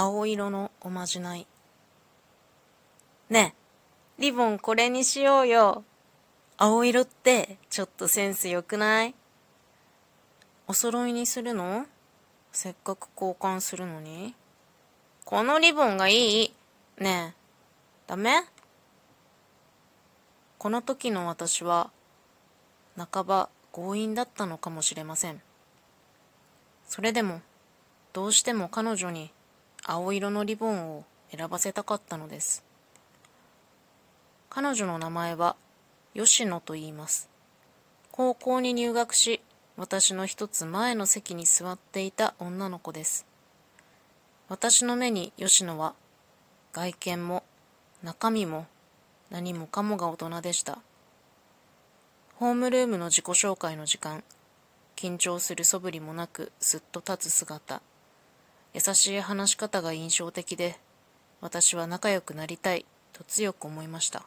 青色のおまじない。ねえリボンこれにしようよ。青色ってちょっとセンスよくない？お揃いにするの？せっかく交換するのに。このリボンがいい？ねえダメ？この時の私は半ば強引だったのかもしれません。それでもどうしても彼女に青色のリボンを選ばせたかったのです。彼女の名前は吉野と言います。高校に入学し私の一つ前の席に座っていた女の子です。私の目に吉野は外見も中身も何もかもが大人でした。ホームルームの自己紹介の時間緊張する素振りもなくすっと立つ姿。優しい話し方が印象的で私は仲良くなりたいと強く思いました。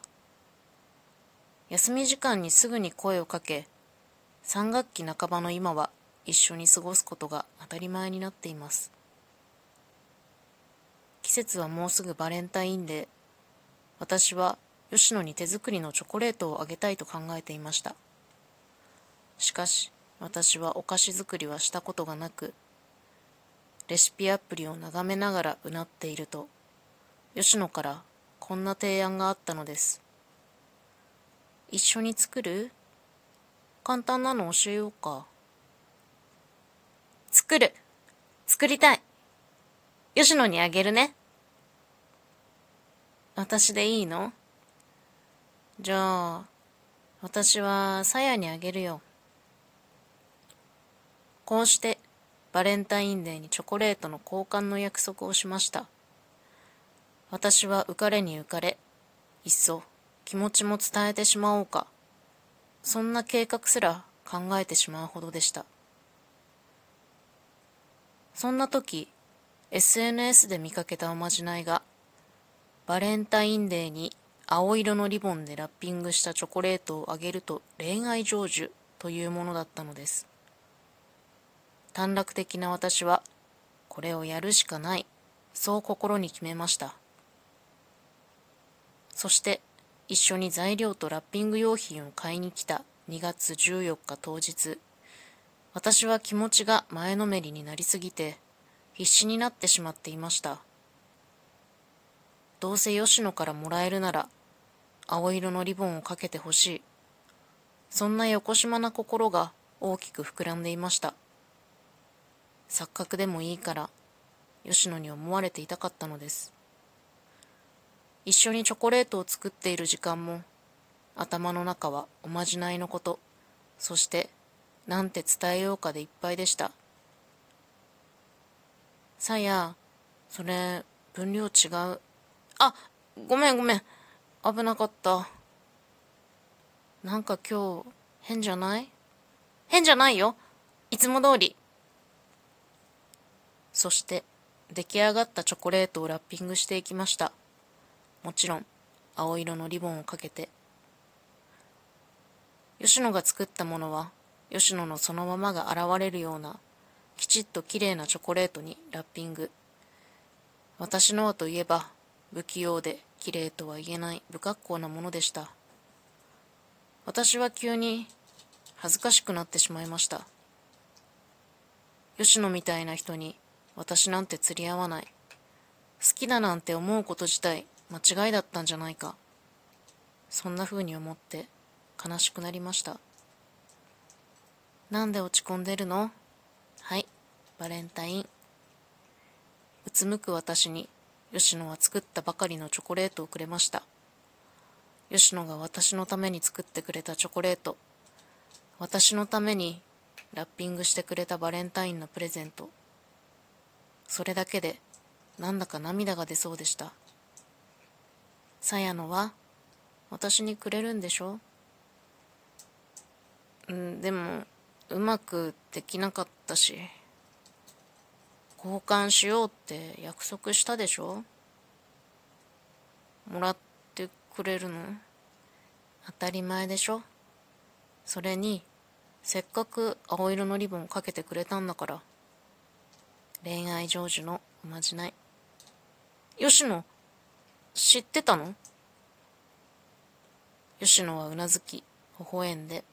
休み時間にすぐに声をかけ3学期半ばの今は一緒に過ごすことが当たり前になっています。季節はもうすぐバレンタインデー私は吉野に手作りのチョコレートをあげたいと考えていました。しかし私はお菓子作りはしたことがなくレシピアプリを眺めながらうなっていると吉野からこんな提案があったのです一緒に作る？簡単なの教えようか。作る。作りたい。吉野にあげるね。私でいいの？じゃあ、私はさやにあげるよ。こうして、バレンタインデーにチョコレートの交換の約束をしました。私は浮かれに浮かれ、いっそ気持ちも伝えてしまおうか。そんな計画すら考えてしまうほどでした。そんな時、SNS で見かけたおまじないが、バレンタインデーに青色のリボンでラッピングしたチョコレートをあげると恋愛成就というものだったのです。短絡的な私は、これをやるしかない、そう心に決めました。そして、一緒に材料とラッピング用品を買いに来た2月14日当日私は気持ちが前のめりになりすぎて必死になってしまっていました。どうせ吉野からもらえるなら青色のリボンをかけてほしい。そんな横島な心が大きく膨らんでいました。錯覚でもいいから吉野に思われていたかったのです。一緒にチョコレートを作っている時間も頭の中はおまじないのこと。そしてなんて伝えようかでいっぱいでした。さやそれ分量違う。あごめんごめん。危なかった。なんか今日変じゃない？変じゃないよ。いつも通り。そして出来上がったチョコレートをラッピングしていきました。もちろん青色のリボンをかけて。吉野が作ったものは吉野のそのままが現れるようなきちっときれいなチョコレートにラッピング。私のはといえば不器用できれいとは言えない不格好なものでした。私は急に恥ずかしくなってしまいました。吉野みたいな人に私なんて釣り合わない。好きだなんて思うこと自体間違いだったんじゃないか。そんな風に思って悲しくなりました。なんで落ち込んでるの？はいバレンタイン。うつむく私に吉野は作ったばかりのチョコレートをくれました。吉野が私のために作ってくれたチョコレート。私のためにラッピングしてくれたバレンタインのプレゼント。それだけでなんだか涙が出そうでした。さやのは私にくれるんでしょ？うんでもうまくできなかったし交換しようって約束したでしょ？もらってくれるの？当たり前でしょ？それにせっかく青色のリボンかけてくれたんだから恋愛成就のおまじない吉野、知ってたの？吉野はうなずき、微笑んで。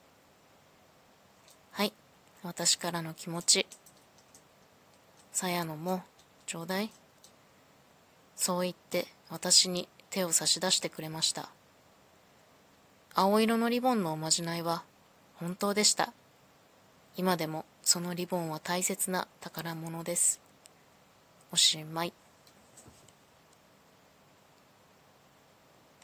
はい、私からの気持ち。さやのも、ちょうだい。そう言って私に手を差し出してくれました。青色のリボンのおまじないは本当でした。今でもそのリボンは大切な宝物です。おしまい。